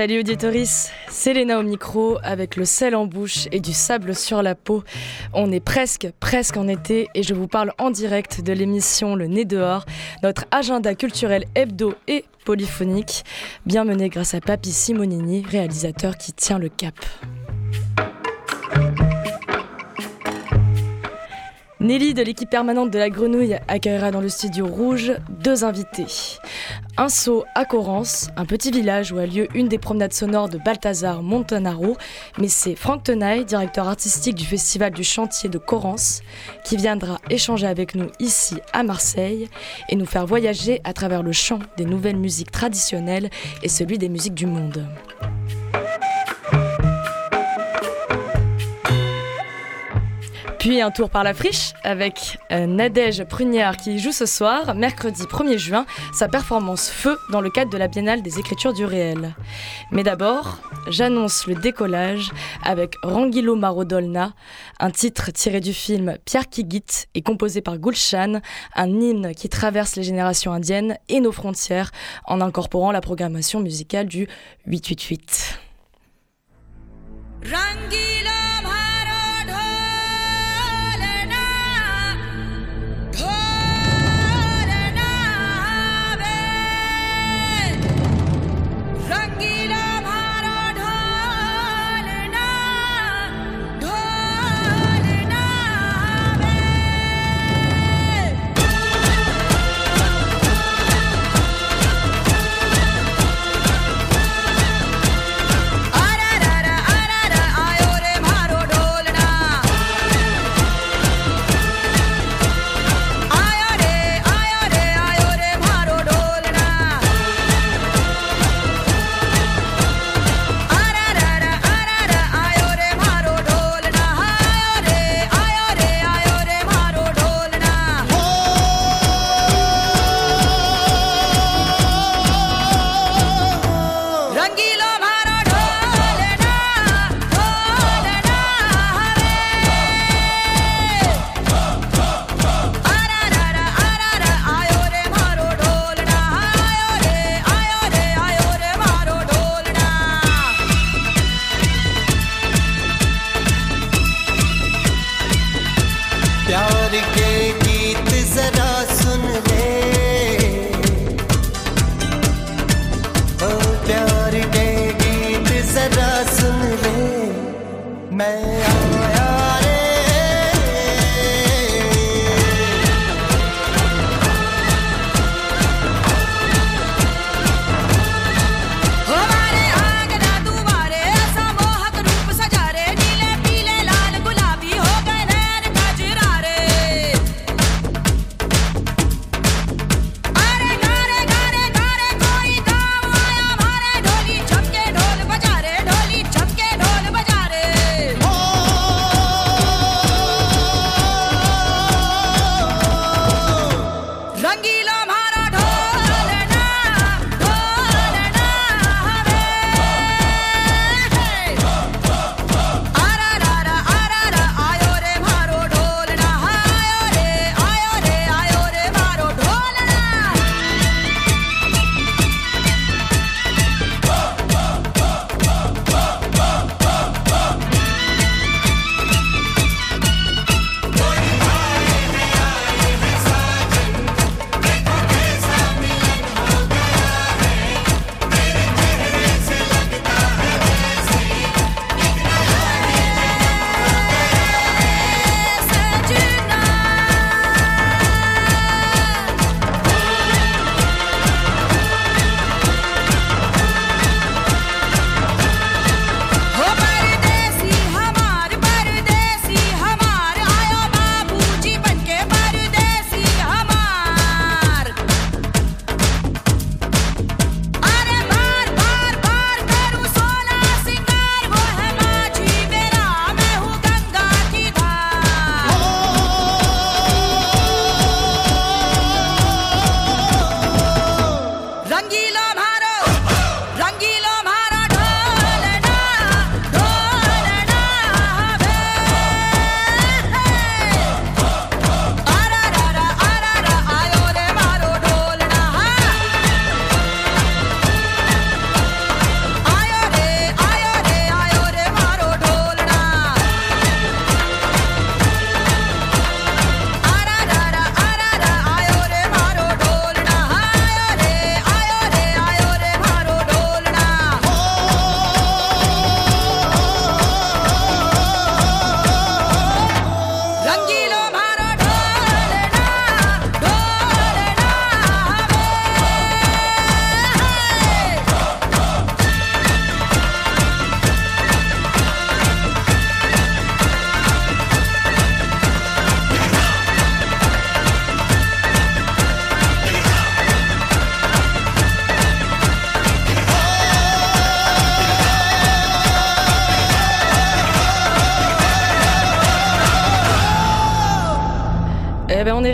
Salut auditoris, c'est Léna au micro avec le sel en bouche et du sable sur la peau. On est presque, presque en été et je vous parle en direct de l'émission Le Nez dehors, notre agenda culturel hebdo et polyphonique, bien mené grâce à Papi Simonini, réalisateur qui tient le cap. Nelly de l'équipe permanente de la Grenouille accueillera dans le studio rouge deux invités. Un saut à Corrance, un petit village où a lieu une des promenades sonores de Balthazar Montanaro, mais c'est Franck Tenaille, directeur artistique du festival du chantier de Corrance, qui viendra échanger avec nous ici à Marseille et nous faire voyager à travers le chant des nouvelles musiques traditionnelles et celui des musiques du monde. Puis un tour par la friche avec euh, Nadège Pruniard qui joue ce soir, mercredi 1er juin, sa performance Feu dans le cadre de la Biennale des Écritures du Réel. Mais d'abord, j'annonce le décollage avec Rangilo Marodolna, un titre tiré du film Pierre Kigit et composé par Gulshan, un hymne qui traverse les générations indiennes et nos frontières en incorporant la programmation musicale du 888. Eh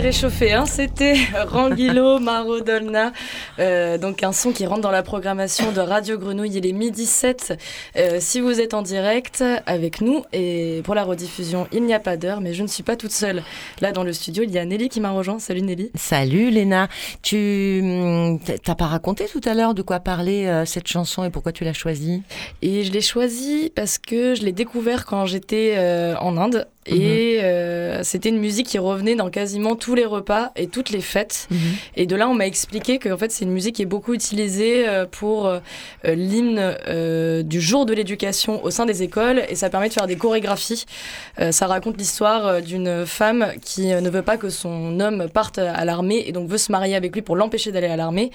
réchauffé, hein. c'était Ranguilo Marodolna, euh, donc un son qui rentre dans la programmation de Radio Grenouille, il est midi 7 euh, si vous êtes en direct avec nous et pour la rediffusion il n'y a pas d'heure mais je ne suis pas toute seule. Là dans le studio il y a Nelly qui m'a rejoint, salut Nelly. Salut Léna, tu hum, t'as pas raconté tout à l'heure de quoi parler euh, cette chanson et pourquoi tu l'as choisie? Et je l'ai choisie parce que je l'ai découvert quand j'étais en Inde et mhm. euh, c'était une musique qui revenait dans quasiment tous les repas et toutes les fêtes. Mhm. Et de là, on m'a expliqué que en fait, c'est une musique qui est beaucoup utilisée euh, pour euh, l'hymne du jour de l'éducation au sein des écoles. Et ça permet de faire des chorégraphies. ça raconte l'histoire d'une femme qui ne veut pas que son homme parte à l'armée et donc veut se marier avec lui pour l'empêcher d'aller à l'armée.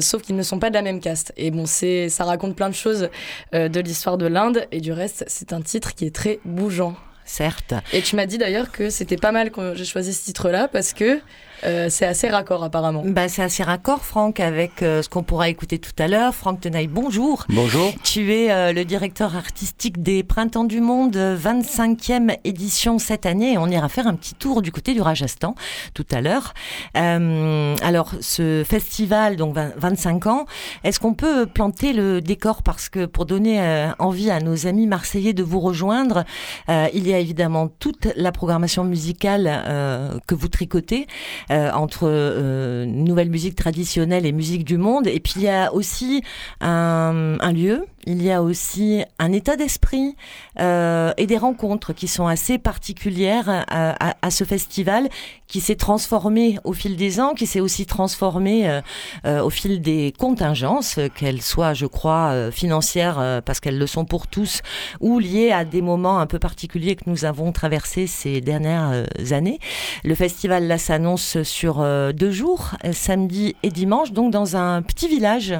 sauf qu'ils ne sont pas de la même caste. Et bon, c'est, ça raconte plein de choses de l'histoire de l'Inde. Et du reste, c'est un titre qui est très bougeant certes. Et tu m'as dit d'ailleurs que c'était pas mal que j'ai choisi ce titre-là parce que euh, c'est assez raccord apparemment. Bah, c'est assez raccord, Franck, avec euh, ce qu'on pourra écouter tout à l'heure. Franck Tenaille, bonjour. Bonjour. Tu es euh, le directeur artistique des Printemps du Monde, 25e édition cette année. On ira faire un petit tour du côté du Rajasthan tout à l'heure. alors, ce festival, donc 25 ans, est-ce qu'on peut planter le décor? Parce que pour donner envie à nos amis marseillais de vous rejoindre, il y a évidemment toute la programmation musicale que vous tricotez. Euh, entre euh, nouvelle musique traditionnelle et musique du monde. Et puis il y a aussi un, un lieu il y a aussi un état d'esprit euh, et des rencontres qui sont assez particulières à, à, ce festival qui s'est transformé au fil des ans, qui s'est aussi transformé euh, euh, au fil des contingences, qu'elles soient, je crois, euh, financières euh, parce qu'elles le sont pour tous, ou liées à des moments un peu particuliers que nous avons traversés ces dernières euh, années. Le festival là s'annonce sur deux jours, samedi et dimanche, donc dans un petit village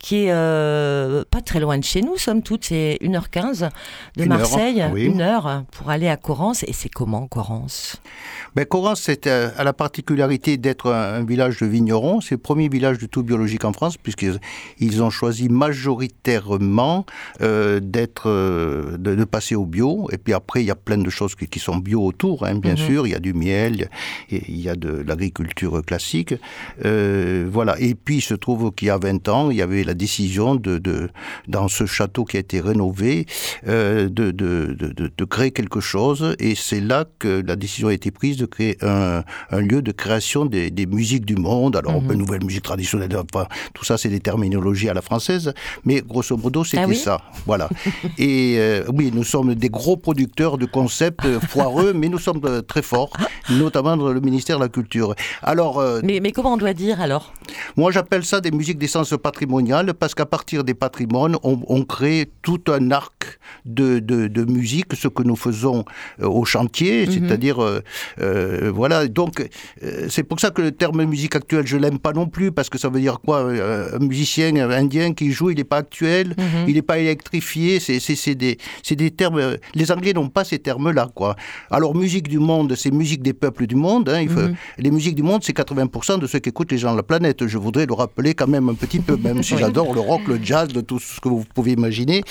qui est pas très loin de chez nous, somme toute, c'est 1h15 de Marseille, une heure pour aller à Corrance. Et c'est comment Corrance ben, euh, à la particularité d'être un, village de vignerons. C'est le premier village de tout biologique en France, puisqu'ils ils ont choisi majoritairement euh, d'être, euh, de, de, passer au bio. Et puis après, il y a plein de choses qui, qui sont bio autour, hein, bien mm -hmm. sûr. Il y a du miel, il y a de l'agriculture classique. Euh, voilà. Et puis, il se trouve qu'il y a 20 ans, il y avait la décision de, de dans ce château qui a été rénové, euh, de, de, de, de, créer quelque chose. Et c'est là que la décision a été prise de créer un, un lieu de création des, des, musiques du monde. Alors, mm -hmm. nouvelle musique traditionnelle, enfin, tout ça, c'est des terminologies à la française. Mais grosso modo, c'était ah oui ça. Voilà. et euh, oui, nous sommes des gros producteurs de concepts foireux, mais nous sommes euh, très forts, notamment dans le ministère de la Culture. Alors, euh, mais, mais comment on doit dire alors? Moi, j'appelle ça des musiques d'essence patrimoniale parce qu'à partir des patrimoines, on, on crée tout un arc de, de, de musique, ce que nous faisons euh, au chantier, mm -hmm. c'est-à-dire, euh, euh, voilà, donc c'est pour ça que le terme musique actuelle, je l'aime pas non plus, parce que ça veut dire quoi Un musicien indien qui joue, il n'est pas actuel, mm -hmm. il n'est pas électrifié, c'est des, des termes, les Anglais n'ont pas ces termes-là, quoi. Alors, musique du monde, c'est musique des peuples du monde, hein, il faut, mm -hmm. les musiques du monde, c'est 80% de ceux qui écoutent les gens de la planète, je voudrais le rappeler quand même un petit peu, même si j'adore le rock, le jazz, de tout ce que vous pouvez imaginer,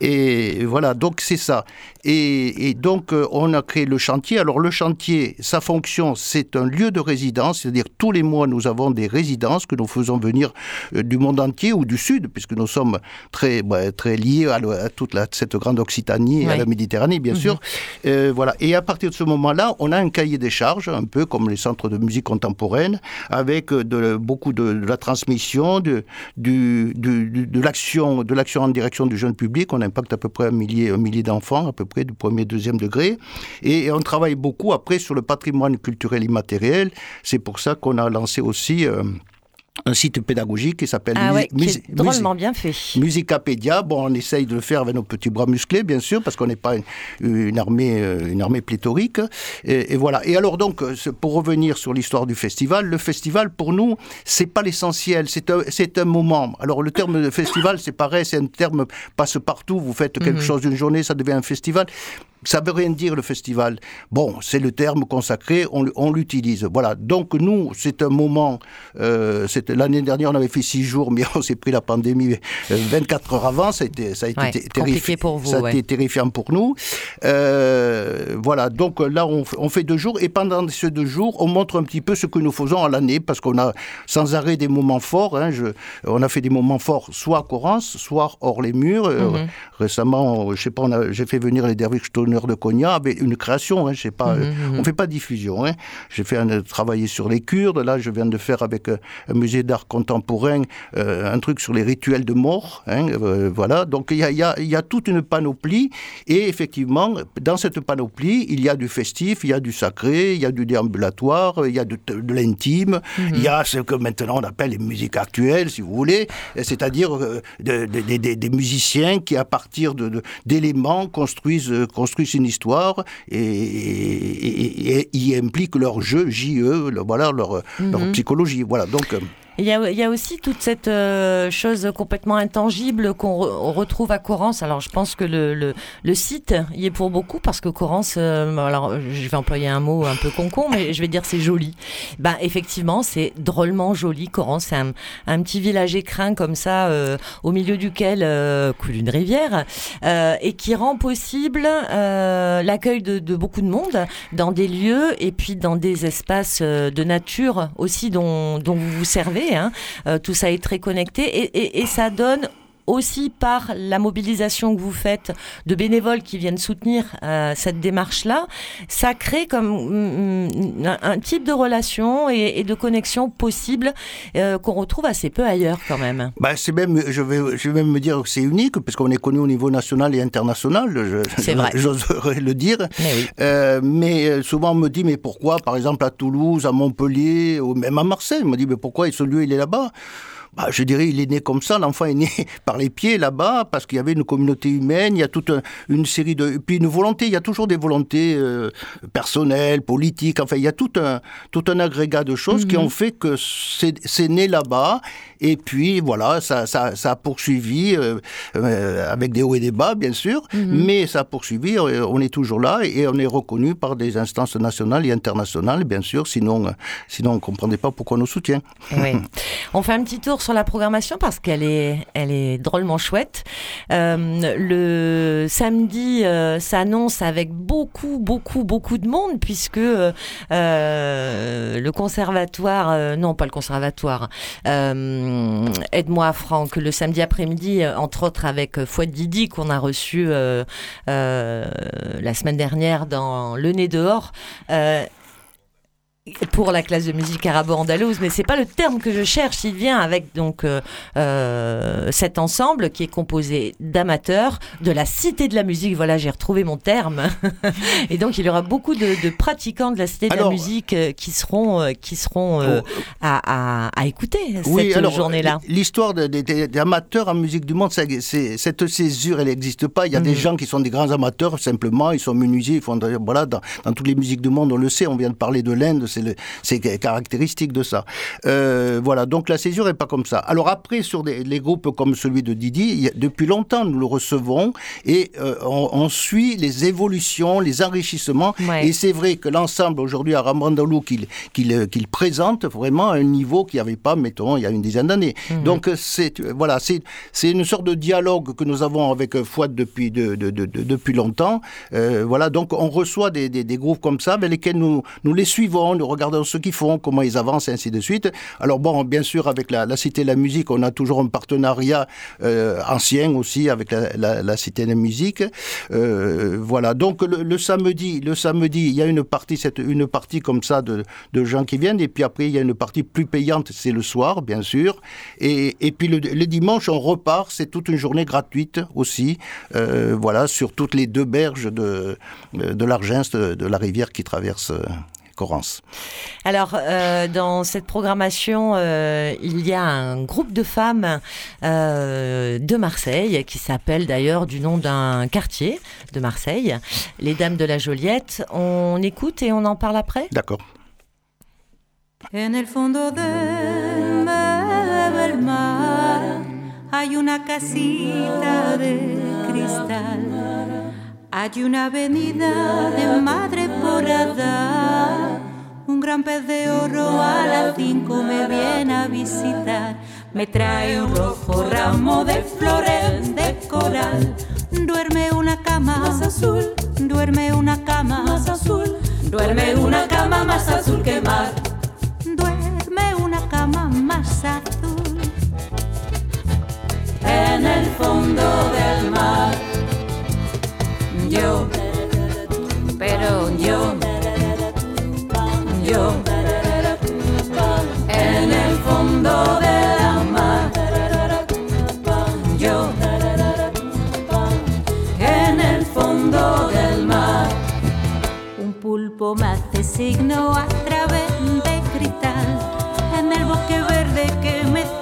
et voilà, donc c'est ça. Et, et donc, euh, on a créé le chantier. Alors, le chantier, sa fonction, c'est un lieu de résidence, c'est-à-dire tous les mois, nous avons des résidences que nous faisons venir euh, du monde entier ou du Sud, puisque nous sommes très, bah, très liés à, à toute la, cette grande Occitanie et oui. à la Méditerranée, bien -hmm. sûr. Euh, voilà. Et à partir de ce moment-là, on a un cahier des charges, un peu comme les centres de musique contemporaine, avec de, beaucoup de, de la transmission, de, du, du, de l'action en direction du jeune public. On impacte à peu près un millier, d'enfants, à peu près du premier, deuxième degré. Et, et on travaille beaucoup après sur le patrimoine culturel immatériel. C'est pour ça qu'on a lancé aussi... Euh, un site pédagogique qui s'appelle ah ouais, drôlement bien fait. Musicapédia. Bon, on essaye de le faire avec nos petits bras musclés, bien sûr, parce qu'on n'est pas une, une, armée, euh, une armée pléthorique. Et, et, voilà. Et alors donc, pour revenir sur l'histoire du festival, le festival pour nous, c'est pas l'essentiel, c'est un, c'est un moment. Alors le terme de festival, c'est pareil, c'est un terme passe partout. Vous faites quelque -hmm. chose d'une journée, ça devient un festival ça veut rien dire le festival. Bon, c'est le terme consacré, on, l'utilise. Voilà. Donc nous, c'est un moment. Euh, l'année dernière, on avait fait six jours, mais on s'est pris la pandémie 24 euh, heures avant. Ça a été, ça a été terrifiant pour vous. Ça a été terrifiant pour nous. Euh, voilà. Donc là, on, on, fait deux jours et pendant ces deux jours, on montre un petit peu ce que nous faisons à l'année parce qu'on a sans arrêt des moments forts. Hein. Je, on a fait des moments forts, soit à Corrence, soit hors les murs. Mhm. Récemment, je sais pas, j'ai fait venir les Dervish de Cognac avec une création. Hein, je sais pas, mhm, mhm, on fait pas diffusion. Hein. J'ai fait un, travailler sur les Kurdes. Là, je viens de faire avec euh, un musée d'art contemporain euh, un truc sur les rituels de mort. Hein, euh, voilà. Donc il y a, y, a, y a, toute une panoplie. Et effectivement, dans cette panoplie, il y a du festif, il y a du sacré, il y a du déambulatoire, il y a de, de l'intime, il y a ce que maintenant on appelle les musiques actuelles, si vous voulez, c'est-à-dire des musiciens qui, à partir d'éléments, construisent, construisent une histoire et, y impliquent leur jeu, JE, voilà, leur, leur mhm. psychologie. Voilà, donc. Euh, il y, a, il y a, aussi toute cette euh, chose complètement intangible qu'on retrouve à Corrence. Alors, je pense que le, le, le, site y est pour beaucoup parce que Corrence, euh, alors je vais employer un mot un peu concon, mais je vais dire c'est joli. Ben, effectivement, c'est drôlement joli. Corrence, c'est un, un, petit village écrin comme ça, euh, au milieu duquel coule une rivière et qui rend possible l'accueil de, de, beaucoup de monde dans des lieux et puis dans des espaces de nature aussi dont, dont vous vous servez Hein. Euh, tout ça est très connecté et ça donne aussi par la mobilisation que vous faites de bénévoles qui viennent soutenir euh, cette démarche-là, ça crée comme mm, mm, un, type de relation et, de connexion possible euh, qu'on retrouve assez peu ailleurs quand même. Bah, c'est même, je vais, je vais même me dire que c'est unique parce qu'on est connu au niveau national et international. C'est vrai. J'oserais le dire. Mais, oui. euh, mais souvent on me dit mais pourquoi, par exemple à Toulouse, à Montpellier, ou même à Marseille, on me dit mais pourquoi ce lieu il est là-bas? Bah, je dirais, il est né comme ça. L'enfant est né par les pieds là-bas parce qu'il y avait une communauté humaine. Il y a toute une série de, puis une volonté. Il y a toujours des volontés euh, personnelles, politiques. Enfin, il y a tout un tout un agrégat de choses qui mhm. ont fait que c'est né là-bas. Et puis voilà, ça ça, ça a poursuivi euh, euh, avec des hauts et des bas, bien sûr, mhm. mais ça a poursuivi. On est toujours là et on est reconnu par des instances nationales et internationales, bien sûr. Sinon, sinon on comprendrait pas pourquoi on nous soutient. Oui. on fait un petit tour sur la programmation parce qu'elle est, elle est drôlement chouette. Euh, le samedi euh, s'annonce avec beaucoup, beaucoup, beaucoup de monde puisque euh, le conservatoire, non pas le conservatoire, aide-moi Franck, le samedi après-midi, entre autres avec Fouad Didi qu'on a reçu la semaine dernière dans Le Nez dehors pour la classe de musique arabo-andalouse, mais c'est pas le terme que je cherche. Il vient avec donc euh, euh, cet ensemble qui est composé d'amateurs de la cité de la musique. Voilà, j'ai retrouvé mon terme. Et donc il y aura beaucoup de, pratiquants de la cité de la musique euh, qui seront qui seront oh, à, à, écouter cette journée-là. L'histoire des amateurs en musique du monde, cette césure, elle n'existe pas. Il y a des mhm. gens qui sont des grands amateurs simplement. Ils sont menuisiers. Ils font voilà dans, dans toutes les musiques du monde, on le sait. On vient de parler de l'Inde c'est caractéristique de ça. Euh, voilà, donc la césure n'est pas comme ça. Alors après, sur des, les groupes comme celui de Didi, depuis longtemps, nous le recevons et euh, on, suit les évolutions, les enrichissements. Et c'est vrai que l'ensemble aujourd'hui à Rambrandalou qu'il qu'il présente vraiment un niveau qu'il n'y avait pas, mettons, il y a une dizaine d'années. Mhm. Donc c'est voilà, c'est une sorte de dialogue que nous avons avec Fouad depuis de, de, de, depuis longtemps. Euh, voilà, donc on reçoit des, des, des, groupes comme ça, avec lesquels nous nous les suivons, nous regardons ce qu'ils font, comment ils avancent, et ainsi de suite. Alors bon, bien sûr, avec la, Cité de la Musique, on a toujours un partenariat euh, ancien aussi avec la, Cité de la Musique. Euh, voilà. Donc le, samedi, le samedi, il y a une partie, cette, une partie comme ça de, gens qui viennent, et puis après il y a une partie plus payante, c'est le soir, bien sûr. Et, puis le, dimanche, on repart, c'est toute une journée gratuite aussi. Euh, voilà, sur toutes les deux berges de de l'Argence, de, la rivière qui traverse Corrence. Alors, euh, dans cette programmation, euh, il y a un groupe de femmes euh, de Marseille qui s'appelle d'ailleurs du nom d'un quartier de Marseille, les Dames de la Joliette. On écoute et on en parle après? D'accord. En el fondo del mar hay una casita de cristal. Hay una avenida de madre porada, un gran pez de oro a las cinco me viene a visitar. Me trae un rojo ramo de flores de coral. Duerme una cama más azul, duerme una cama más azul, duerme una cama más azul que mar. Signo a través de cristal, en el bosque verde que me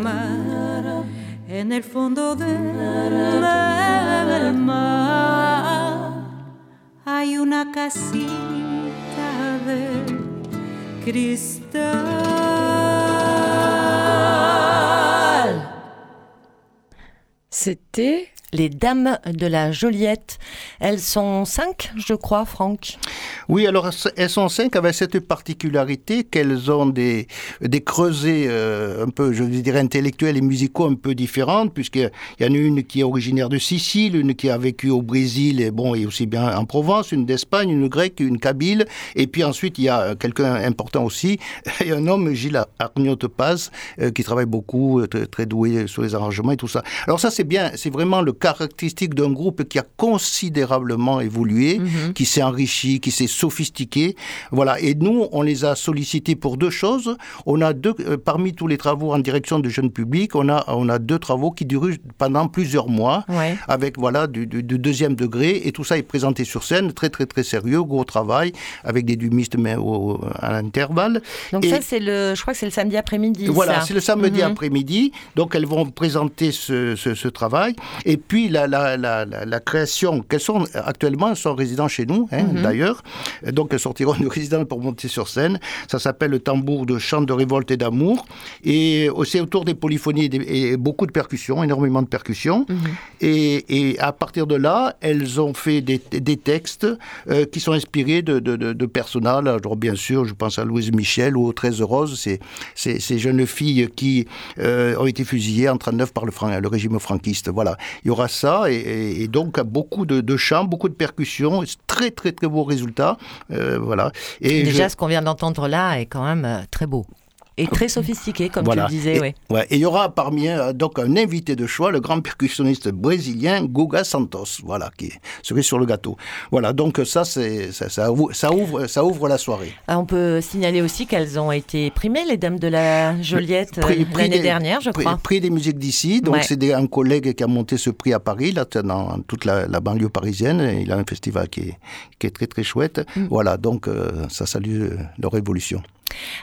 mar. En el fondo del mar hay una casita de cristal. C'était Les Dames de la Joliette. Elles sont cinq, je crois, Franck. Oui, alors elles sont cinq avec cette particularité qu'elles ont des, creusets euh, un peu, je dirais, intellectuels et musicaux un peu différents, puisqu'il y en a une qui est originaire de Sicile, une qui a vécu au Brésil et, bon, et aussi bien en Provence, une d'Espagne, une grecque, une kabyle, et puis ensuite il y a quelqu'un important aussi, a un homme, Gilles Arniote Paz, euh, qui travaille beaucoup, euh, très, très doué sur les arrangements et tout ça. Alors ça c'est bien, c'est vraiment le caractéristique d'un groupe qui a considérablement évolué, qui s'est enrichi, qui s'est sophistiqué. Voilà. Et nous, on les a sollicités pour deux choses. On a deux, euh, parmi tous les travaux en direction du jeune public, on a, on a deux travaux qui durent pendant plusieurs mois, Ouais. avec voilà du, du- du deuxième degré. Et tout ça est présenté sur scène, très très très sérieux, gros travail, avec des dumistes mais au- à l'intervalle. Donc Et- ça, c'est le, je crois que c'est le samedi après-midi. voilà, c'est le samedi Mhm. après-midi. Donc, elles vont présenter ce, ce- ce travail. Et puis, la, la, la, la, la création, qu'elles sont actuellement, elles sont résidents chez nous, hein, Mhm. d'ailleurs. Donc, elles sortiront de résidence pour monter sur scène. Ça s'appelle le tambour de chant de révolte et d'amour. Et c'est autour des polyphonies et, des- et beaucoup de percussions, énormément de percussions. Mhm. Et, et à partir de là, elles ont fait des, des textes euh, qui sont inspirés de, de, de, de personnages. Alors, bien sûr, je pense à Louise Michel ou aux 13 Roses, ces, ces, ces jeunes filles qui euh, ont été fusillées en 39 par le régime franquiste. Voilà, il y aura ça et, et- et donc beaucoup de, de chants, beaucoup de percussions, très très très beaux résultats. Euh, voilà. Et Déjà, je- ce qu'on vient d'entendre là est quand même euh, très beau. Et très sophistiqué, comme voilà. tu le disais, et, ouais. Et il y aura parmi eux, donc un invité de choix, le grand percussionniste brésilien Guga Santos, voilà, qui est cerise sur le gâteau. Voilà, donc ça, c'est, ça, ça ouvre, ça, ouvre, ça ouvre la soirée. Ah, On peut signaler aussi qu'elles ont été primées, les Dames de la Joliette, euh, l'année dernière, je prix, crois. prix des musiques d'ici. Donc, Ouais. c'est un collègue qui a monté ce prix à Paris, là, dans toute la, la banlieue parisienne. Il a un festival qui est, qui est très, très chouette. Mm. Voilà, donc, euh, ça salue euh, leur évolution.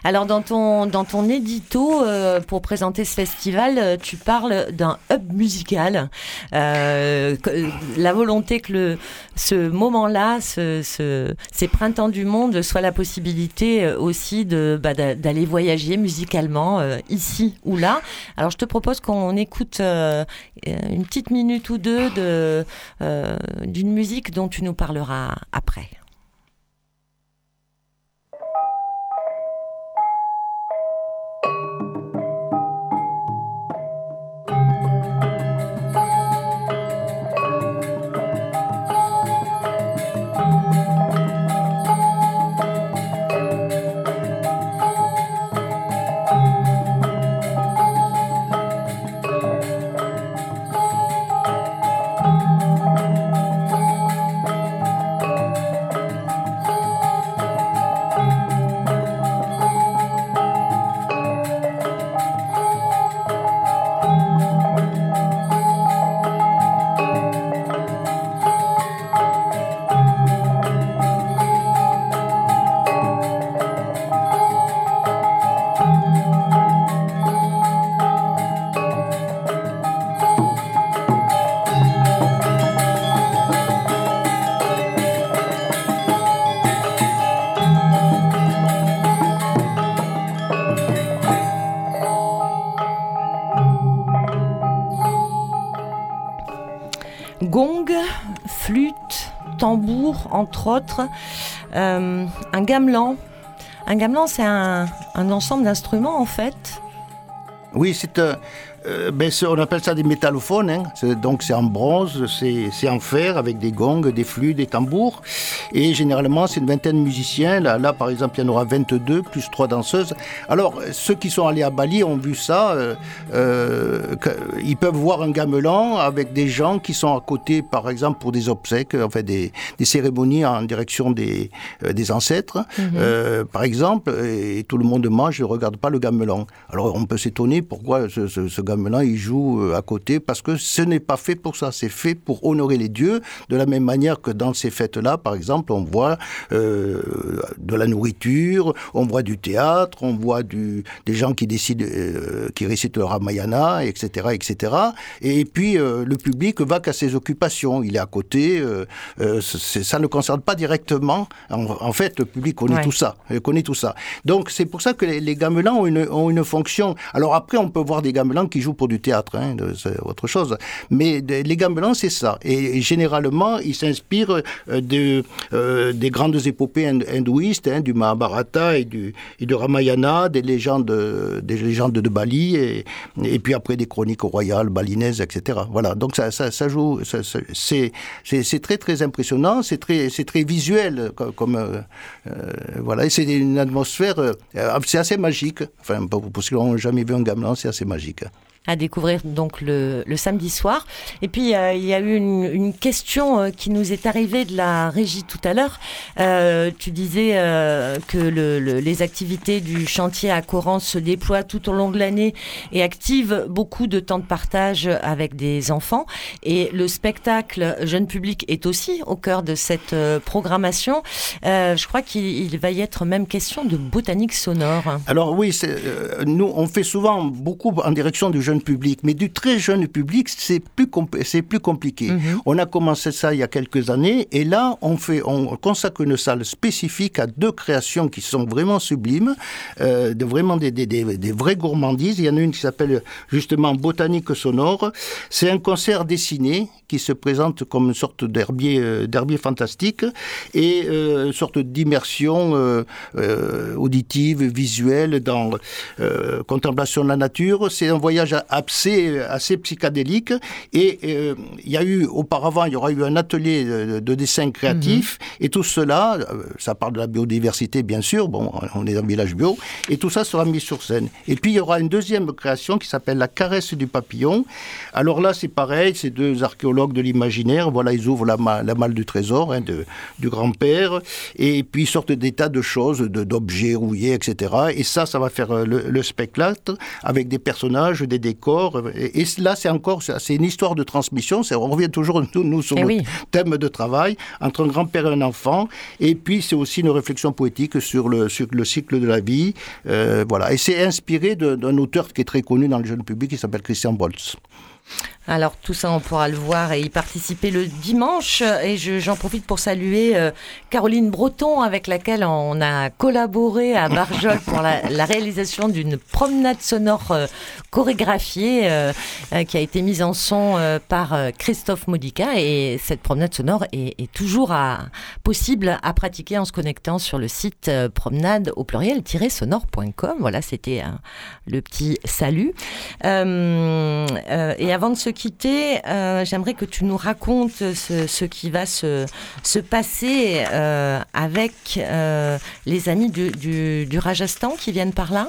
Alors, dans ton, dans ton édito, euh, pour présenter ce festival, euh, tu parles d'un hub musical. Euh, la volonté que le, ce moment-là, ce, ce- ces printemps du monde, soit la possibilité aussi de, bah, d'a- d'aller voyager musicalement ici ou là. Alors, je te propose qu'on écoute une petite minute ou deux de, d'une musique dont tu nous parleras après. Tambour, entre autres, un gamelan. Un gamelan, c'est un, ensemble d'instruments en fait. Oui, c'est euh, ben, on appelle ça des métallophones, hein. donc c'est en bronze, c'est en fer avec des gongs, des flûtes, des tambours. Et généralement, c'est une vingtaine de musiciens. Là, là, par exemple, il y en aura 22, plus trois danseuses. Alors, ceux qui sont allés à Bali ont vu ça. Euh, euh, ils peuvent voir un gamelan avec des gens qui sont à côté, par exemple, pour des obsèques, enfin des, des cérémonies en direction des, des ancêtres, mhm. par exemple, et tout le monde mange, ne regarde pas le gamelan. Alors, on peut s'étonner pourquoi ce, ce, ce gamelan, il joue euh, à côté parce que ce n'est pas fait pour ça. C'est fait pour honorer les dieux de la même manière que dans ces fêtes-là, par exemple, on voit euh, de la nourriture, on voit du théâtre, on voit du, des gens qui décident, euh, qui récitent le Ramayana, etc., etc. Et puis le public va qu'à ses occupations. Il est à côté. ça ne concerne pas directement. En, fait, le public connaît tout ça. connaît tout ça. Donc c'est pour ça que les, gamelans ont une, ont une fonction. Alors après, on peut voir des gamelans qui jouent pour du théâtre, hein, c'est autre chose. Mais les gambelans, c'est ça. Et, généralement, ils s'inspirent euh, de, euh, des grandes épopées hindouistes, hein, du Mahabharata et du, Ramayana, des légendes, des légendes de Bali, et, puis après des chroniques royales balinaises, etc. Voilà. Donc ça, ça, joue. C'est très très impressionnant. C'est très très visuel comme, euh, voilà. Et c'est une atmosphère. c'est assez magique. Enfin, pour, ceux qui n'ont jamais vu un gamelan, c'est assez magique à découvrir donc le, samedi soir. Et puis euh, il y a eu une, question euh, qui nous est arrivée de la régie tout à l'heure. Euh, tu disais que les activités du chantier à Coran se déploient tout au long de l'année et activent beaucoup de temps de partage avec des enfants. Et le spectacle jeune public est aussi au cœur de cette programmation. je crois qu'il va y être même question de botanique sonore. Alors oui, nous on fait souvent beaucoup en direction du jeune public, mais du très jeune public, c'est plus, c'est plus compliqué. Mhm. On a commencé ça il y a quelques années, et là, on, fait, on consacre une salle spécifique à deux créations qui sont vraiment sublimes, euh, de vraiment des, des, des, des vraies gourmandises. Il y en a une qui s'appelle justement Botanique sonore. C'est un concert dessiné qui se présente comme une sorte d'herbier, euh, d'herbier fantastique et euh, une sorte d'immersion auditive, visuelle dans contemplation de la nature. C'est un voyage assez, assez psychédélique. Et euh, il y a eu, auparavant, il y aura eu un atelier de, dessin créatif. Mhm. Et tout cela, euh, ça parle de la biodiversité, bien sûr. Bon, on est dans un village bio. Et tout ça sera mis sur scène. Et puis, il y aura une deuxième création qui s'appelle La caresse du papillon. Alors là, c'est pareil, c'est deux archéologues de l'imaginaire. Voilà, ils ouvrent la, la malle du trésor hein, de, du grand-père. Et puis, ils sortent des tas de choses, d'objets rouillés, etc. Et ça, ça va faire euh, le, le spectacle avec des personnages, des décors. Et, là, c'est encore, c'est une histoire de transmission. On revient toujours, nous, nous sur le eh thème de travail, entre un grand-père et un enfant. Et puis, c'est aussi une réflexion poétique sur le, sur le cycle de la vie. Euh, voilà. Et c'est inspiré d'un auteur qui est très connu dans le jeune public, qui s'appelle Christian Boltz. Alors tout ça, on pourra le voir et y participer le dimanche. Et j'en profite pour saluer euh, Caroline Breton, avec laquelle on a collaboré à Barjol pour la, réalisation d'une promenade sonore euh, chorégraphiée euh, qui a été mise en son par Christophe Modica. Et cette promenade sonore est, toujours possible à pratiquer en se connectant sur le site promenade au pluriel-sonore.com. Voilà, c'était le petit salut. et avant de se quitter, euh, j'aimerais que tu nous racontes ce, qui va se, se passer euh, avec euh, les amis du, du, du Rajasthan qui viennent par là.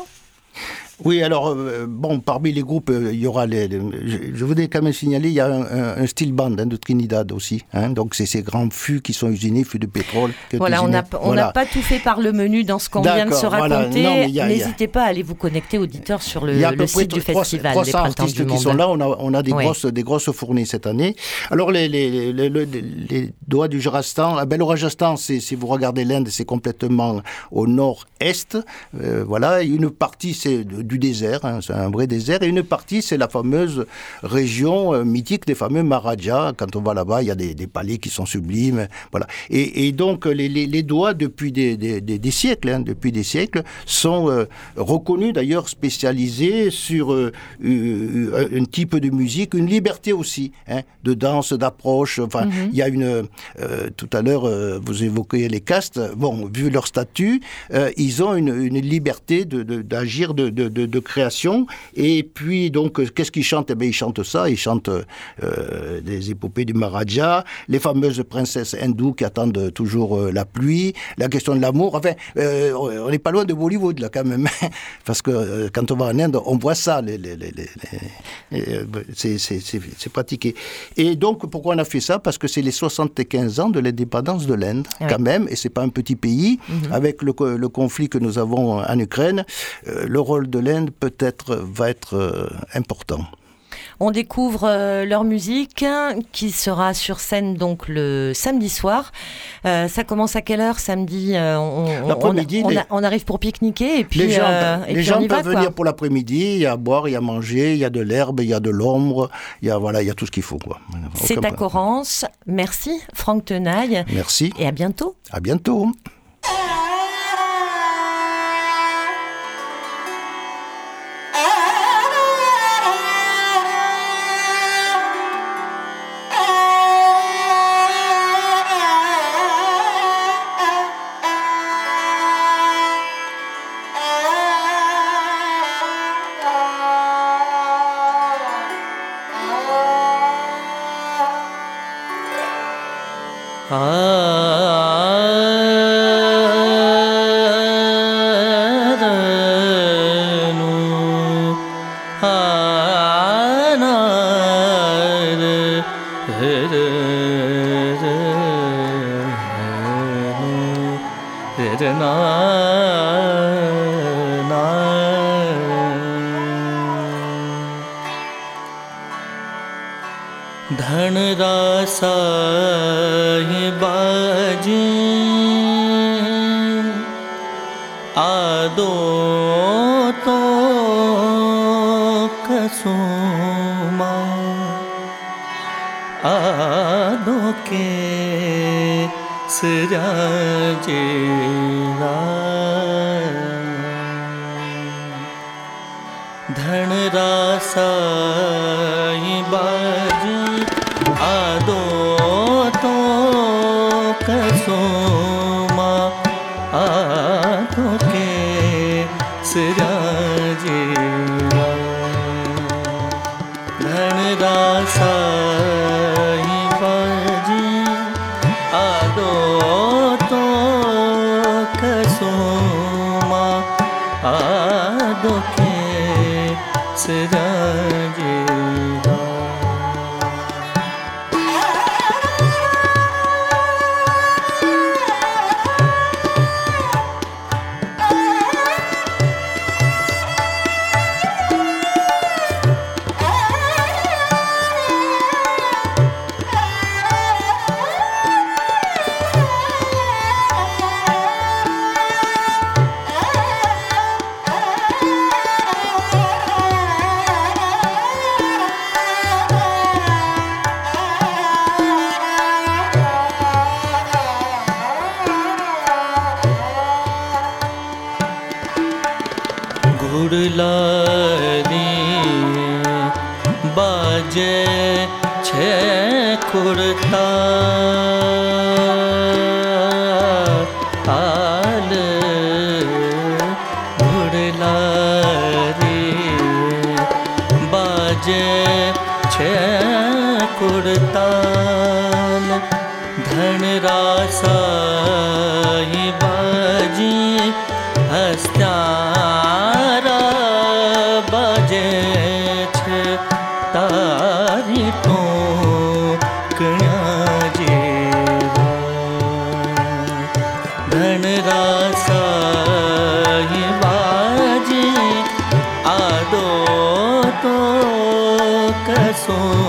Oui, alors, euh, bon, parmi les groupes, euh, il y aura les, je, voudrais quand même signaler, il y a un, style band hein, de Trinidad aussi. Hein, donc, c'est ces grands fûts qui sont usinés, fûts de pétrole. Voilà, on n'a pas tout fait par le menu dans ce qu'on vient de se raconter. N'hésitez pas à aller vous connecter, auditeurs, sur le, site du festival. 300 artistes qui sont là. On a, on a des, grosses, des grosses fournies cette année. Alors, les, les, les, les doigts du Rajasthan, ah ben, le Rajasthan, si vous regardez l'Inde, c'est complètement au nord-est. Euh, voilà, une partie, c'est du désert, hein, c'est un vrai désert, et une partie, c'est la fameuse région euh, mythique des fameux Maharajas. Quand on va là-bas, il y a des, des, palais qui sont sublimes, voilà. Et, et donc, les, les, les, doigts, depuis des, des, des siècles, hein, depuis des siècles, sont euh, reconnus d'ailleurs spécialisés sur euh, un type de musique, une liberté aussi, hein, de danse, d'approche. Enfin, mm -hmm. il y a une. tout à l'heure, vous évoquiez les castes. Bon, vu leur statut, ils ont une, une liberté d'agir, de, de, de, de, création. Et puis, donc, qu'est-ce qu'ils chantent Eh bien, ils chantent ça. Ils chantent euh, des épopées du Maharaja, les fameuses princesses hindoues qui attendent toujours euh, la pluie, la question de l'amour. Enfin, euh, on n'est pas loin de Bollywood, là, quand même. Parce que euh, quand on va en Inde, on voit ça. Les, les, les, c'est pratiqué. Et donc, pourquoi on a fait ça? Parce que c'est les 75 ans de l'indépendance de l'Inde, quand même. Et c'est pas un petit pays. Mm -hmm. Avec le, le conflit que nous avons en Ukraine, euh, le rôle de l'Inde peut-être va être euh, important. On découvre euh, leur musique qui sera sur scène donc le samedi soir. Euh, ça commence à quelle heure samedi euh, on, on, on, on, arrive pour pique-niquer et puis les gens, et les puis gens on peuvent va, venir pour l'après-midi. Il y a à boire, il y a à manger, il y a de l'herbe, il y a de l'ombre, il y a voilà, il y a tout ce qu'il faut quoi. C'est à Corrence. Merci Franck Tenaille. Merci. Et à bientôt. À bientôt. बाजी आदो तो कसुमा। आदो सराजेरा धन corazón. कुर्ता धनरासहि बजी son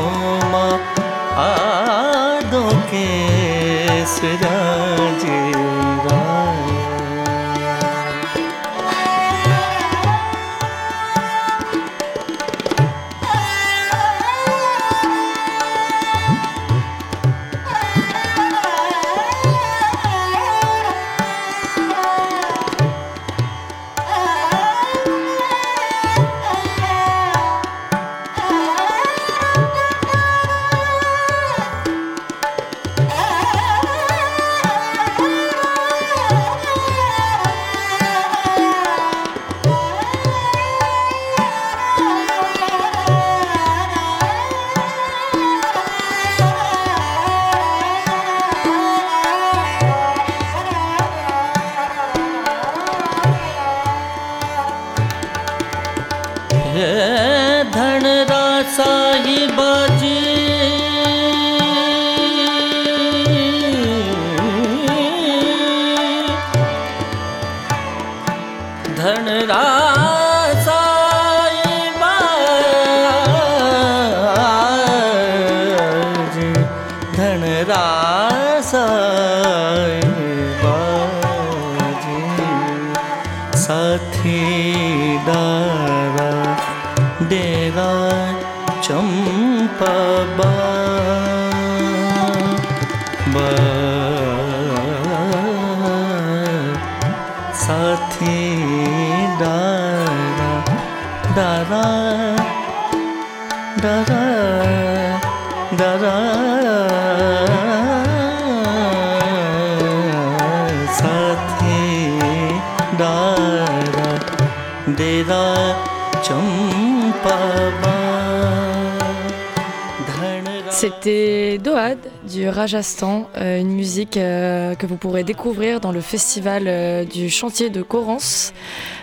Rajasthan, euh, une musique euh, que vous pourrez découvrir dans le festival euh, du chantier de Corrance.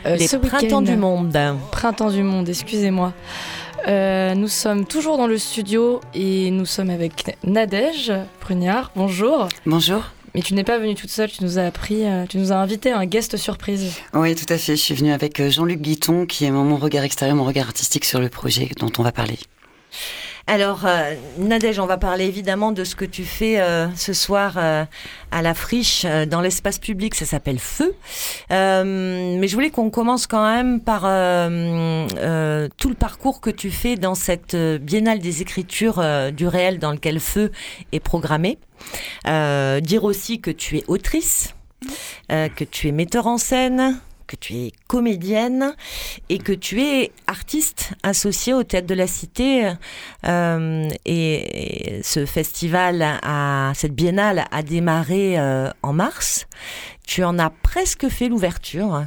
euh, Les ce printemps du monde. Printemps du monde, excusez-moi. Euh, nous sommes toujours dans le studio et nous sommes avec Nadège Prugnard. Bonjour. Bonjour. Mais tu n'es pas venue toute seule, tu nous as appris, tu nous as invité à un guest surprise. Oui, tout à fait. Je suis venue avec Jean-Luc Guiton, qui est mon regard extérieur, mon regard artistique sur le projet dont on va parler. Alors, euh, Nadège, on va parler évidemment de ce que tu fais euh, ce soir euh, à la friche euh, dans l'espace public. Ça s'appelle Feu. Euh, mais je voulais qu'on commence quand même par euh, tout le parcours que tu fais dans cette biennale des écritures du réel dans lequel Feu est programmé. Dire aussi que tu es autrice, que tu es metteur en scène, que tu es comédienne et que tu es artiste associée au Théâtre de la Cité. Euh, et, ce festival, cette biennale a démarré euh, en mars. Tu en as presque fait l'ouverture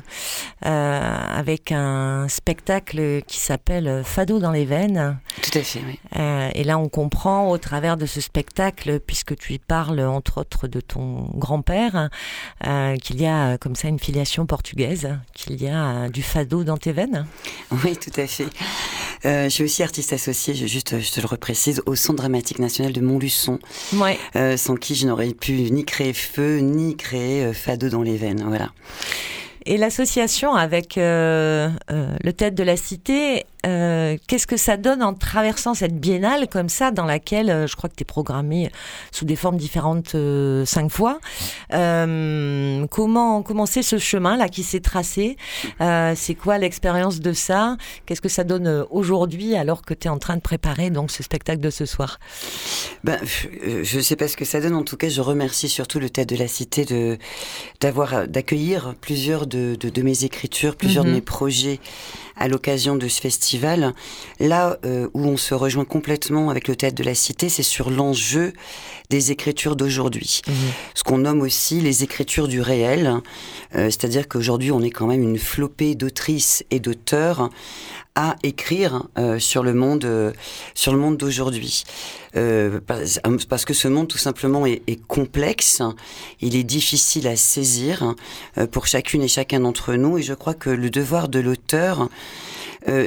euh, avec un spectacle qui s'appelle Fado dans les veines. Tout à fait, oui. Euh, et là, on comprend au travers de ce spectacle, puisque tu y parles entre autres de ton grand-père, euh, qu'il y a comme ça une filiation portugaise, qu'il y a du fado dans tes veines. Oui, tout à fait. Euh, je suis aussi artiste associée, je, juste, je te le reprécise, au Centre dramatique national de Montluçon, Ouais. euh, sans qui je n'aurais pu ni créer Feu, ni créer Fado dans les veines. Voilà. Et l'association avec euh, euh, le Théâtre de la Cité, euh, qu'est-ce que ça donne en traversant cette biennale comme ça, dans laquelle je crois que tu es programmé sous des formes différentes cinq fois. Comment c'est ce chemin-là qui s'est tracé? C'est quoi l'expérience de ça? Qu'est-ce que ça donne aujourd'hui alors que tu es en train de préparer donc ce spectacle de ce soir? Ben, je ne sais pas ce que ça donne. En tout cas, je remercie surtout le Théâtre de la Cité d'avoir d'accueillir plusieurs de, de, de mes écritures, plusieurs Mhm. de mes projets à l'occasion de ce festival. Là euh, où on se rejoint complètement avec le Théâtre de la Cité, c'est sur l'enjeu des écritures d'aujourd'hui. Ce qu'on nomme aussi les écritures du réel. Euh, C'est-à-dire qu'aujourd'hui, on est quand même une flopée d'autrices et d'auteurs à écrire euh, sur le monde, euh, sur le monde d'aujourd'hui. Euh, parce, que ce monde, tout simplement, est, est complexe. Il est difficile à saisir pour chacune et chacun d'entre nous. Et je crois que le devoir de l'auteur,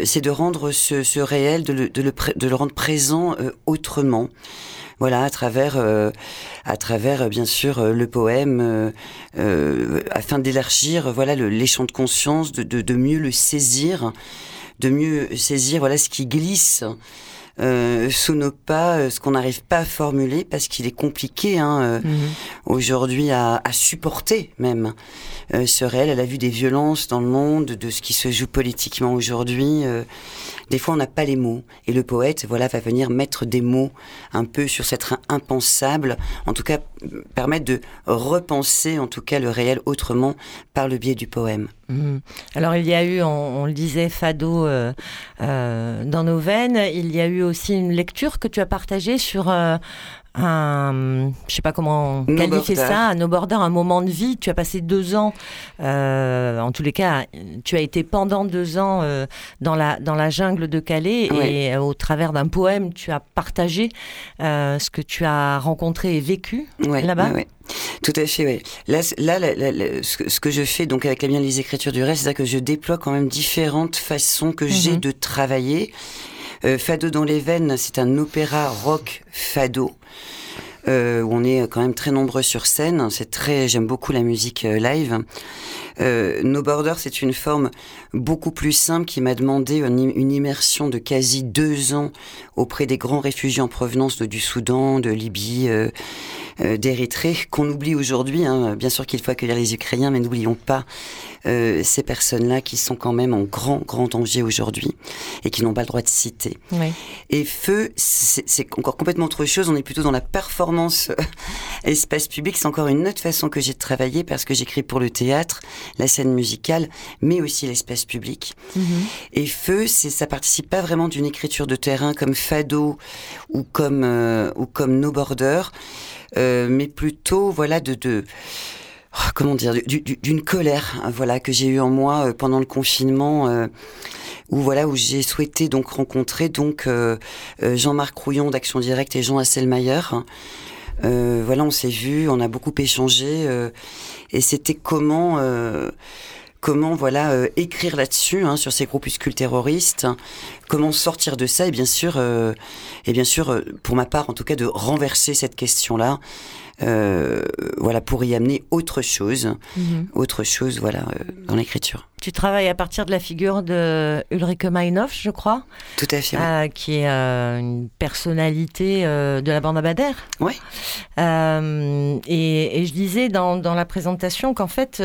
c'est de rendre ce, ce réel, de le, de le, pré- de le rendre présent autrement. Voilà, à travers, euh, à travers euh, bien sûr euh, le poème, euh, afin d'élargir, voilà, le, les champs de conscience, de, de, de mieux le saisir, de mieux saisir, voilà, ce qui glisse euh, sous nos pas, ce qu'on n'arrive pas à formuler parce qu'il est compliqué hein, euh, aujourd'hui à, à supporter même ce réel à la vue des violences dans le monde, de ce qui se joue politiquement aujourd'hui. Des fois, on n'a pas les mots. Et le poète, voilà, va venir mettre des mots un peu sur cet impensable, en tout cas, permettre de repenser, en tout cas, le réel autrement par le biais du poème. Mhm. Alors il y a eu, on, on le disait, Fado euh, euh, dans nos veines. Il y a eu aussi une lecture que tu as partagée sur euh, un, je sais pas comment No qualifier border. ça, un no border, un moment de vie. Tu as passé deux ans, euh, en tous les cas, tu as été pendant deux ans euh, dans la dans la jungle de Calais Oui. et euh, au travers d'un poème, tu as partagé euh, ce que tu as rencontré et vécu là-bas. ouais. Tout à fait, oui. Là, c- là, là, là, là, ce, que, ce que je fais donc avec la bien les écritures du reste, c'est que je déploie quand même différentes façons que j'ai Mhm. de travailler. Euh, Fado dans les veines, c'est un opéra rock fado. Euh, où on est quand même très nombreux sur scène. J'aime beaucoup la musique euh, live. Euh, no Border, c'est une forme beaucoup plus simple qui m'a demandé une, im- une immersion de quasi deux ans auprès des grands réfugiés en provenance de- du Soudan, de Libye, euh, euh, d'Érythrée, qu'on oublie aujourd'hui. hein. Bien sûr qu'il faut accueillir les Ukrainiens, mais n'oublions pas euh, ces personnes-là qui sont quand même en grand, grand danger aujourd'hui et qui n'ont pas le droit de citer. Oui. Et feu, c'est c'est encore complètement autre chose. On est plutôt dans la performance euh, espace public. C'est encore une autre façon que j'ai de travailler parce que j'écris pour le théâtre, la scène musicale, mais aussi l'espace public. Mhm. Et feu, c'est ça participe pas vraiment d'une écriture de terrain comme Fado ou comme euh, ou comme No Border, euh, mais plutôt voilà de, de oh, comment dire du- du- d'une colère voilà que j'ai eu en moi euh, pendant le confinement. euh, où voilà où j'ai souhaité donc rencontrer donc Jean-Marc Rouillon d'Action Directe et Jean Hasselmayer. Euh, voilà, on s'est vu, on a beaucoup échangé euh, et c'était comment euh, comment voilà euh, écrire là-dessus hein, sur ces groupuscules terroristes, comment sortir de ça et bien sûr et bien sûr pour ma part en tout cas de renverser cette question-là. Euh, voilà pour y amener autre chose, Mhm. autre chose voilà euh, dans l'écriture. Tu travailles à partir de la figure de Ulrike Meinhof, je crois, Tout à fait. oui. euh, qui est euh, une personnalité euh, de la bande. Ouais. Euh, et, et je disais dans, dans la présentation qu'en fait,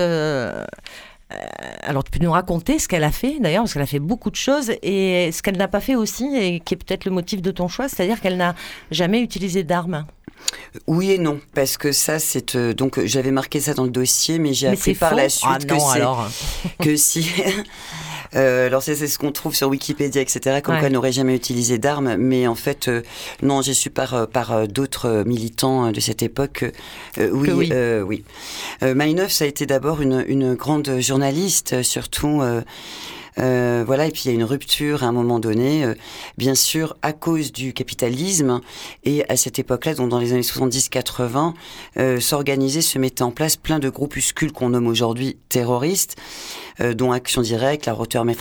alors tu peux nous raconter ce qu'elle a fait d'ailleurs, parce qu'elle a fait beaucoup de choses, et ce qu'elle n'a pas fait aussi, et qui est peut-être le motif de ton choix, c'est-à-dire qu'elle n'a jamais utilisé d'armes. Oui et non, parce que ça, c'est euh, donc euh, j'avais marqué ça dans le dossier, mais j'ai appris par faux. la suite ah que non, c'est alors. que si. Euh, alors c'est ce qu'on trouve sur Wikipédia, etc. Comme Ouais. quoi elle n'aurait jamais utilisé d'armes, mais en fait euh, non, j'ai su par par d'autres militants de cette époque. que, euh, oui, oui. oui. Maïneuf, ça a été d'abord une une grande journaliste, surtout. Euh, voilà, et puis il y a une rupture à un moment donné, euh, bien sûr à cause du capitalisme. Et à cette époque-là, donc dans les années 70-80, euh, se mettaient en place plein de groupuscules qu'on nomme aujourd'hui terroristes, euh, dont Action Directe, la Rotterdam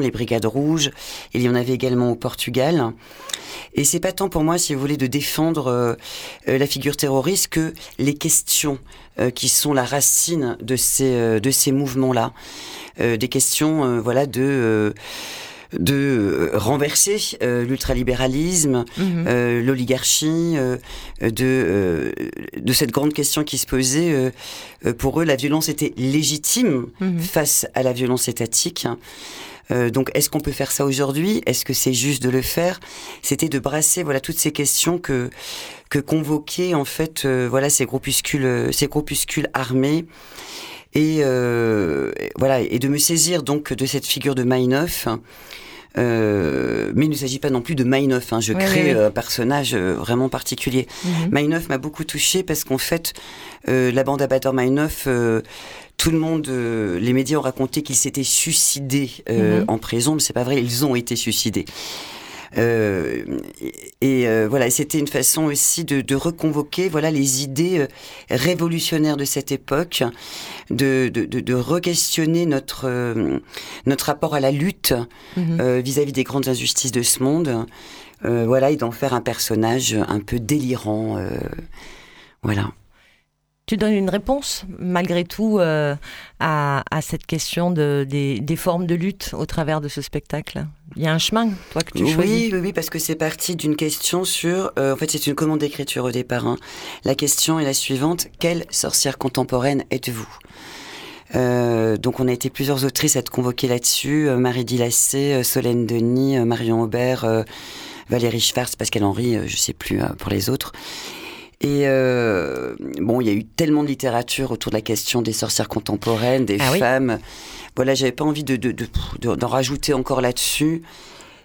les Brigades Rouges. Il y en avait également au Portugal. Et c'est pas tant pour moi, si vous voulez, de défendre la figure terroriste que les questions qui sont la racine de ces ces mouvements-là, des questions, voilà, euh, de euh, renverser euh, l'ultralibéralisme, Mhm. euh, l'oligarchie, euh, de, euh, de cette grande question qui se posait. euh, euh, pour eux, la violence était légitime Mhm. face à la violence étatique. Euh, donc, est-ce qu'on peut faire ça aujourd'hui? Est-ce que c'est juste de le faire? C'était de brasser, voilà, toutes ces questions que que convoquaient en fait, euh, voilà, ces groupuscules, euh, ces groupuscules armés. Et euh, et voilà, et de me saisir donc de cette figure de Maïneuf. Euh, mais il ne s'agit pas non plus de Maïneuf. Hein. Je Oui, crée oui, oui. euh, un personnage euh, vraiment particulier. Mhm. Maïneuf m'a beaucoup touché parce qu'en fait, euh, la bande à Bader Maïneuf, euh, tout le monde, euh, les médias ont raconté qu'ils s'étaient suicidés euh, Mhm. en prison, mais c'est pas vrai, ils ont été suicidés. Euh, et euh, voilà, c'était une façon aussi de, de reconvoquer voilà les idées euh, révolutionnaires de cette époque, de, de, de, de re-questionner notre euh, notre rapport à la lutte Mhm. euh, vis-à-vis des grandes injustices de ce monde. Euh, voilà, et d'en faire un personnage un peu délirant. euh, voilà. Tu donnes une réponse, malgré tout, euh, à, à cette question de, des, des formes de lutte au travers de ce spectacle? Il y a un chemin, toi, que tu choisis? Oui, oui, oui, parce que c'est parti d'une question sur. euh, en fait, c'est une commande d'écriture au départ. hein. La question est la suivante quelle sorcière contemporaine êtes-vous? Euh, donc on a été plusieurs autrices à être convoquées là-dessus, Marie Dilacé, Solène Denis, Marion Aubert, Valérie Schwartz, Pascal Henry, je sais plus pour les autres. Et euh, bon, il y a eu tellement de littérature autour de la question des sorcières contemporaines, des Ah oui. femmes. Voilà, j'avais pas envie de, de, de- de- d'en rajouter encore là-dessus.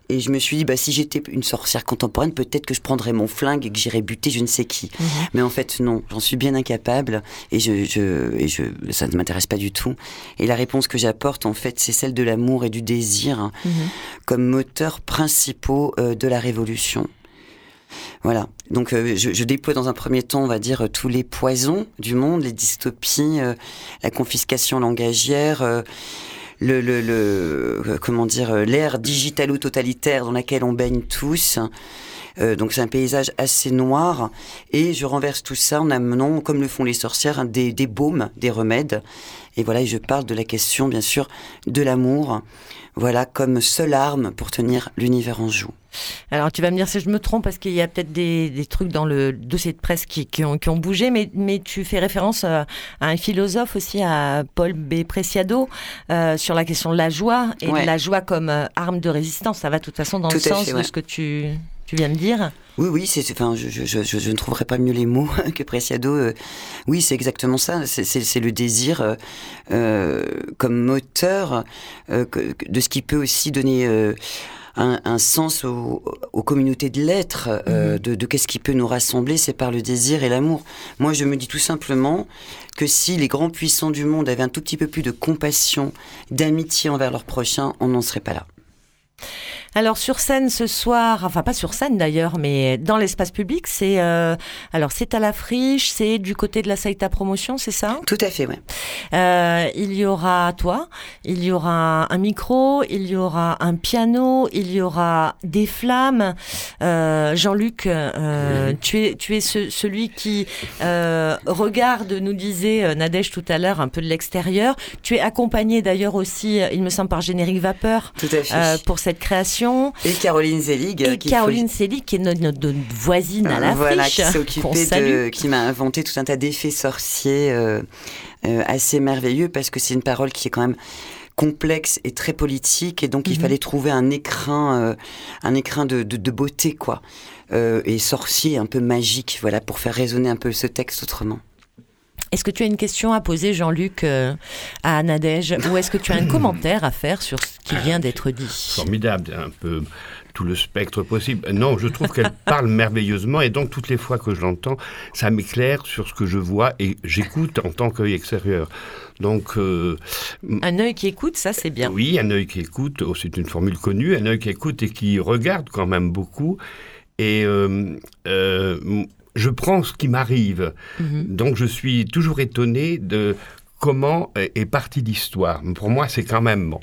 Et je me suis dit, bah, si j'étais une sorcière contemporaine, peut-être que je prendrais mon flingue et que j'irais buter je ne sais qui. Mhm. Mais en fait, non, j'en suis bien incapable et, je, je, et je, ça ne m'intéresse pas du tout. Et la réponse que j'apporte, en fait, c'est celle de l'amour et du désir hein, Mhm. comme moteurs principaux euh, de la révolution. Voilà. Donc, euh, je, déploie dans un premier temps, on va dire, tous les poisons du monde, les dystopies, euh, la confiscation langagière, euh, le, le, le- euh, comment dire, l'ère digitalo-totalitaire dans laquelle on baigne tous. Donc, c'est un paysage assez noir. Et je renverse tout ça en amenant, comme le font les sorcières, hein, des, des baumes, des remèdes. Et voilà, et je parle de la question, bien sûr, de l'amour. Voilà, comme seule arme pour tenir l'univers en joue. Alors tu vas me dire si je me trompe parce qu'il y a peut-être des, des trucs dans le dossier de presse qui, qui ont, qui ont bougé, mais, mais tu fais référence euh, à un philosophe aussi, à Paul B. Preciado, euh, sur la question de la joie et Ouais. de la joie comme euh, arme de résistance. Ça va de toute façon dans Tout le sens fait, de ce que tu, tu viens de dire. Oui, oui, c'est, enfin, je, je, je, ne trouverai pas mieux les mots que Preciado. euh, oui, c'est exactement ça. C'est, le désir euh, comme moteur euh, que- de ce qui peut aussi donner un, un sens aux, aux communautés de l'être, euh, de, de qu'est-ce qui peut nous rassembler, c'est par le désir et l'amour. Moi, je me dis tout simplement que si les grands puissants du monde avaient un tout petit peu plus de compassion, d'amitié envers leurs prochains, on n'en serait pas là. Alors sur scène ce soir, enfin pas sur scène d'ailleurs, mais dans l'espace public, c'est euh, alors c'est à la friche, c'est du côté de la Saïta Promotion, c'est ça? Tout à fait, ouais. Euh, il y aura toi, il y aura un micro, il y aura un piano, il y aura des flammes. Euh, Jean-Luc, euh, tu es, tu es ce- celui qui euh, regarde, nous disait euh, Nadège tout à l'heure, un peu de l'extérieur. Tu es accompagné d'ailleurs aussi, il me semble, par Générique Vapeur Tout à fait. euh, pour cette création. Et Caroline Zelig. Et qui Caroline Sely, qui est notre, voisine à la voilà, friche, qui s'est qu'on occupée salue. de, qui m'a inventé tout un tas d'effets sorciers euh, euh, assez merveilleux parce que c'est une parole qui est quand même complexe et très politique et donc il Mhm. fallait trouver un écrin, euh, un écrin de, de, de beauté quoi, Euh, et sorcier un peu magique voilà pour faire résonner un peu ce texte autrement. Est-ce que tu as une question à poser, Jean-Luc, euh, à Nadège, ou est-ce que tu as un commentaire à faire sur ce qui vient d'être dit? Formidable, un peu tout le spectre possible. Non, je trouve qu'elle parle merveilleusement et donc toutes les fois que je l'entends, ça m'éclaire sur ce que je vois et j'écoute en tant qu'œil extérieur. Donc, euh, Un œil qui écoute, ça c'est bien. oui, un œil qui écoute, oh, c'est une formule connue, un œil qui écoute et qui regarde quand même beaucoup. Et euh, euh, je prends ce qui m'arrive. Mhm. Donc je suis toujours étonné de comment est partie l'histoire. Pour moi, c'est quand même... Bon,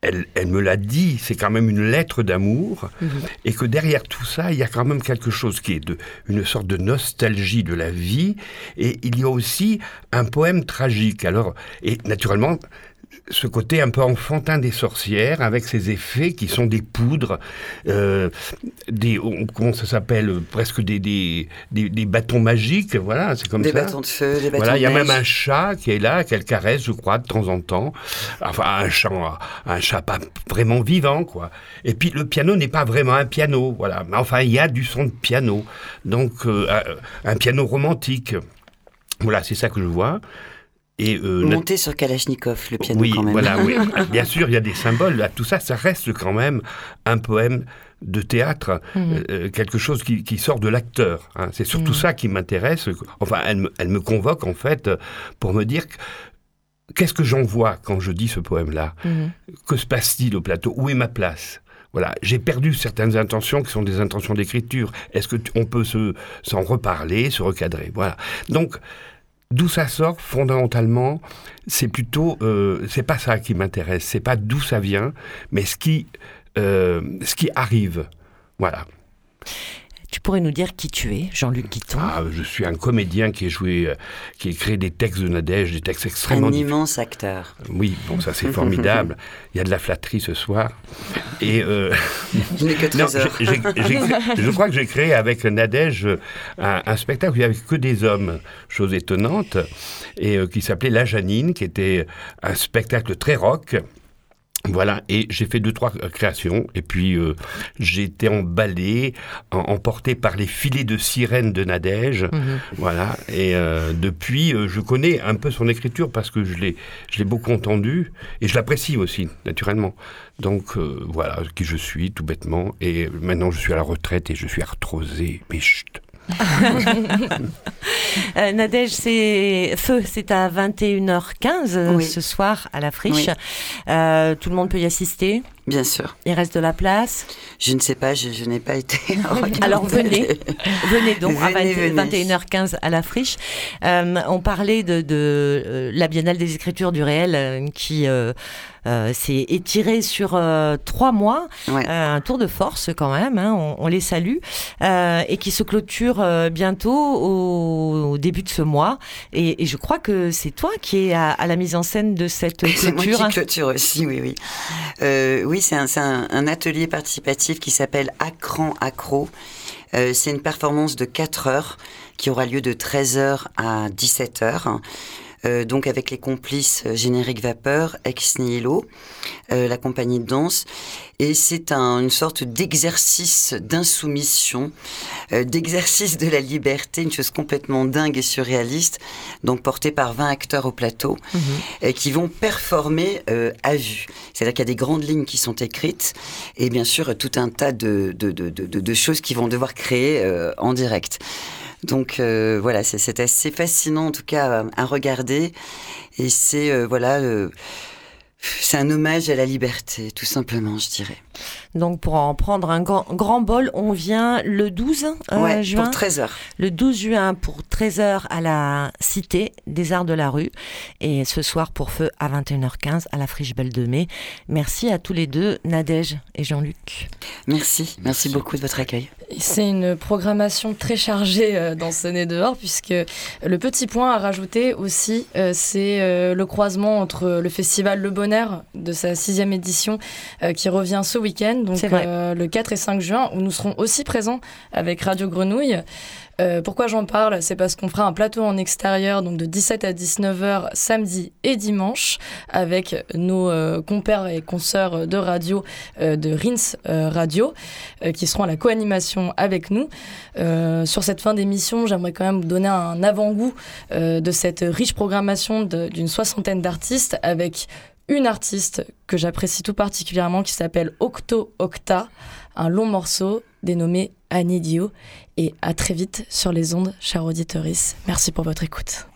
elle, elle me l'a dit, c'est quand même une lettre d'amour, Mhm. et que derrière tout ça, il y a quand même quelque chose qui est de, une sorte de nostalgie de la vie, et il y a aussi un poème tragique. Alors, et naturellement, ce côté un peu enfantin des sorcières, avec ces effets qui sont des poudres, euh, des, on- comment ça s'appelle, presque des, des, des, des bâtons magiques, voilà, c'est comme Des ça. bâtons de feu, des bâtons Voilà, il y a même un chat qui est là, qu'elle caresse, je crois, de temps en temps. Enfin, un chat, un chat pas vraiment vivant, quoi. Et puis le piano n'est pas vraiment un piano, voilà. Mais enfin, il y a du son de piano, donc euh, un piano romantique. Voilà, c'est ça que je vois. Et euh, Monté sur Kalachnikov, le piano oui, quand même. voilà, oui. Bien sûr, il y a des symboles. Là, tout ça, ça reste quand même un poème de théâtre, Mhm. euh, quelque chose qui, qui sort de l'acteur. hein. C'est surtout Mhm. ça qui m'intéresse. Enfin, elle me, elle me convoque en fait euh, pour me dire que- qu'est-ce que j'en vois quand je dis ce poème-là? Mhm. Que se passe-t-il au plateau? Où est ma place? Voilà, j'ai perdu certaines intentions qui sont des intentions d'écriture. Est-ce que tu- on peut se s'en reparler, se recadrer? Voilà. Donc, d'où ça sort fondamentalement, c'est plutôt, euh, c'est pas ça qui m'intéresse. C'est pas d'où ça vient, mais ce qui, euh, ce qui arrive. Voilà. Tu pourrais nous dire qui tu es, Jean-Luc Guiton? Ah, je suis un comédien qui a joué, euh, qui a créé des textes de Nadège, des textes extrêmement Un immense acteur. Oui, bon, ça c'est formidable. Il y a de la flatterie ce soir. Et euh, Je n'ai que non, 13 heures. j'ai- j'ai- j'ai créé- je crois que j'ai créé avec Nadège euh, un, un spectacle où il n'y avait que des hommes, chose étonnante, et euh, qui s'appelait La Janine, qui était un spectacle très rock. Voilà, et j'ai fait deux, trois euh, créations, et puis euh, j'ai été emballé, en- emporté par les filets de sirène de Nadège, Mhm. voilà, et euh, depuis, euh, je connais un peu son écriture parce que je l'ai, je l'ai beaucoup entendu, et je l'apprécie aussi, naturellement. Donc euh, voilà qui je suis, tout bêtement, et maintenant je suis à la retraite et je suis arthrosé, mais chut. Euh, Nadège, c'est feu, c'est à 21h15 euh, Oui. ce soir à la friche. Oui. Euh, tout le monde peut y assister. Bien sûr. Il reste de la place. Je ne sais pas, je, je n'ai pas été. Alors venez, venez donc à Venez, 20 venez. 21h15 à la friche. Euh, on parlait de, de, euh, la Biennale des Écritures du réel euh, qui s'est étirée sur trois mois, Ouais. Un tour de force quand même. hein, on, on les salue et qui se clôture bientôt au, au début de ce mois. Et, et je crois que c'est toi qui es à, à la mise en scène de cette C'est moi clôture. qui clôture aussi, oui, oui. Euh, c'est un, atelier participatif qui s'appelle Acran Accro. Euh, c'est une performance de 4 heures qui aura lieu de 13h à 17h. Euh, donc avec les complices euh, Générique Vapeur, Ex Nihilo, euh, la compagnie de danse. Et c'est un- une sorte d'exercice d'insoumission, euh, d'exercice de la liberté, une chose complètement dingue et surréaliste, donc porté par 20 acteurs au plateau euh, qui vont performer à vue. C'est-à-dire qu'il y a des grandes lignes qui sont écrites et bien sûr tout un tas de, de, de, de, choses qui vont devoir créer en direct. Donc euh, voilà, c'est- assez fascinant en tout cas à, à regarder et c'est euh, voilà, euh, c'est un hommage à la liberté tout simplement, je dirais. Donc pour en prendre un grand, grand bol, on vient le 12 euh, ouais, juin. pour 13 heures. le 12 juin pour 13h à la Cité des Arts de la Rue et ce soir pour feu à 21h15 à la Friche Belle de Mai. Merci à tous les deux, Nadège et Jean-Luc. Merci, merci beaucoup de votre accueil. C'est une programmation très chargée euh, dans ce nez dehors, puisque le petit point à rajouter aussi, euh, c'est le croisement entre le festival Le Bonheur de sa sixième édition qui revient ce week-end, donc euh, le 4 et 5 juin, où nous serons aussi présents avec Radio Grenouille. Euh, pourquoi j'en parle? C'est parce qu'on fera un plateau en extérieur, donc de 17 à 19h samedi et dimanche, avec nos euh, compères et consoeurs de radio euh, de Rins Radio, qui seront à la co-animation avec nous. Sur cette fin d'émission, j'aimerais quand même vous donner un avant-goût de cette riche programmation d'une soixantaine d'artistes, avec une artiste que j'apprécie tout particulièrement qui s'appelle Octo Octa, un long morceau dénommé Anidio. Et à très vite sur les ondes, chers auditeurs. Merci pour votre écoute.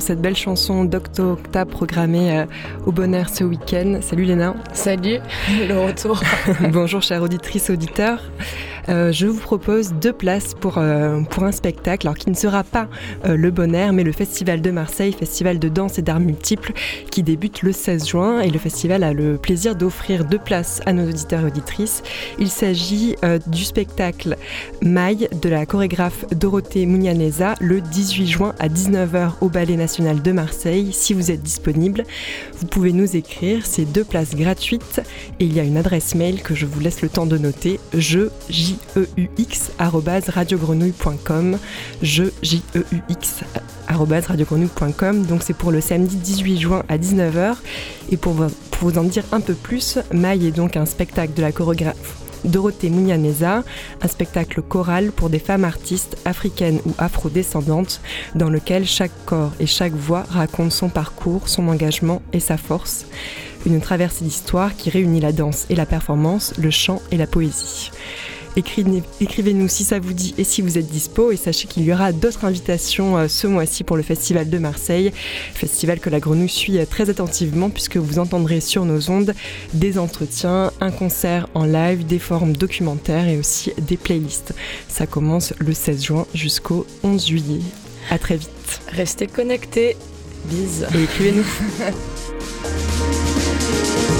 Sur cette belle chanson d'Octo Octa programmée au Bonheur ce week-end. Salut Léna. Salut, le retour. Bonjour chère auditrice, auditeur. Euh, je vous propose deux places pour, euh, pour un spectacle, alors qui ne sera pas euh, le Bon Air, mais le Festival de Marseille, festival de danse et d'arts multiples, qui débute le 16 juin. Et le festival a le plaisir d'offrir deux places à nos auditeurs et auditrices. Il s'agit du spectacle Maille de la chorégraphe Dorothée Mounianeza le 18 juin à 19h au Ballet National de Marseille. Si vous êtes disponible, vous pouvez nous écrire. C'est deux places gratuites et il y a une adresse mail que je vous laisse le temps de noter. Je, J J-E-U-X. Donc c'est pour le samedi 18 juin à 19h. Et pour vous, pour vous en dire un peu plus, Maï est donc un spectacle de la chorégraphe Dorothée Mounianeza, un spectacle choral pour des femmes artistes africaines ou afro-descendantes, dans lequel chaque corps et chaque voix raconte son parcours, son engagement et sa force. Une traversée d'histoire qui réunit la danse et la performance, le chant et la poésie. Écrivez-nous si ça vous dit et si vous êtes dispo. Et sachez qu'il y aura d'autres invitations euh, ce mois-ci pour le Festival de Marseille. Festival que la Grenouille suit euh, très attentivement puisque vous entendrez sur nos ondes des entretiens, un concert en live, des formes documentaires et aussi des playlists. Ça commence le 16 juin jusqu'au 11 juillet. À très vite. Restez connectés. Bise. Et écrivez-nous.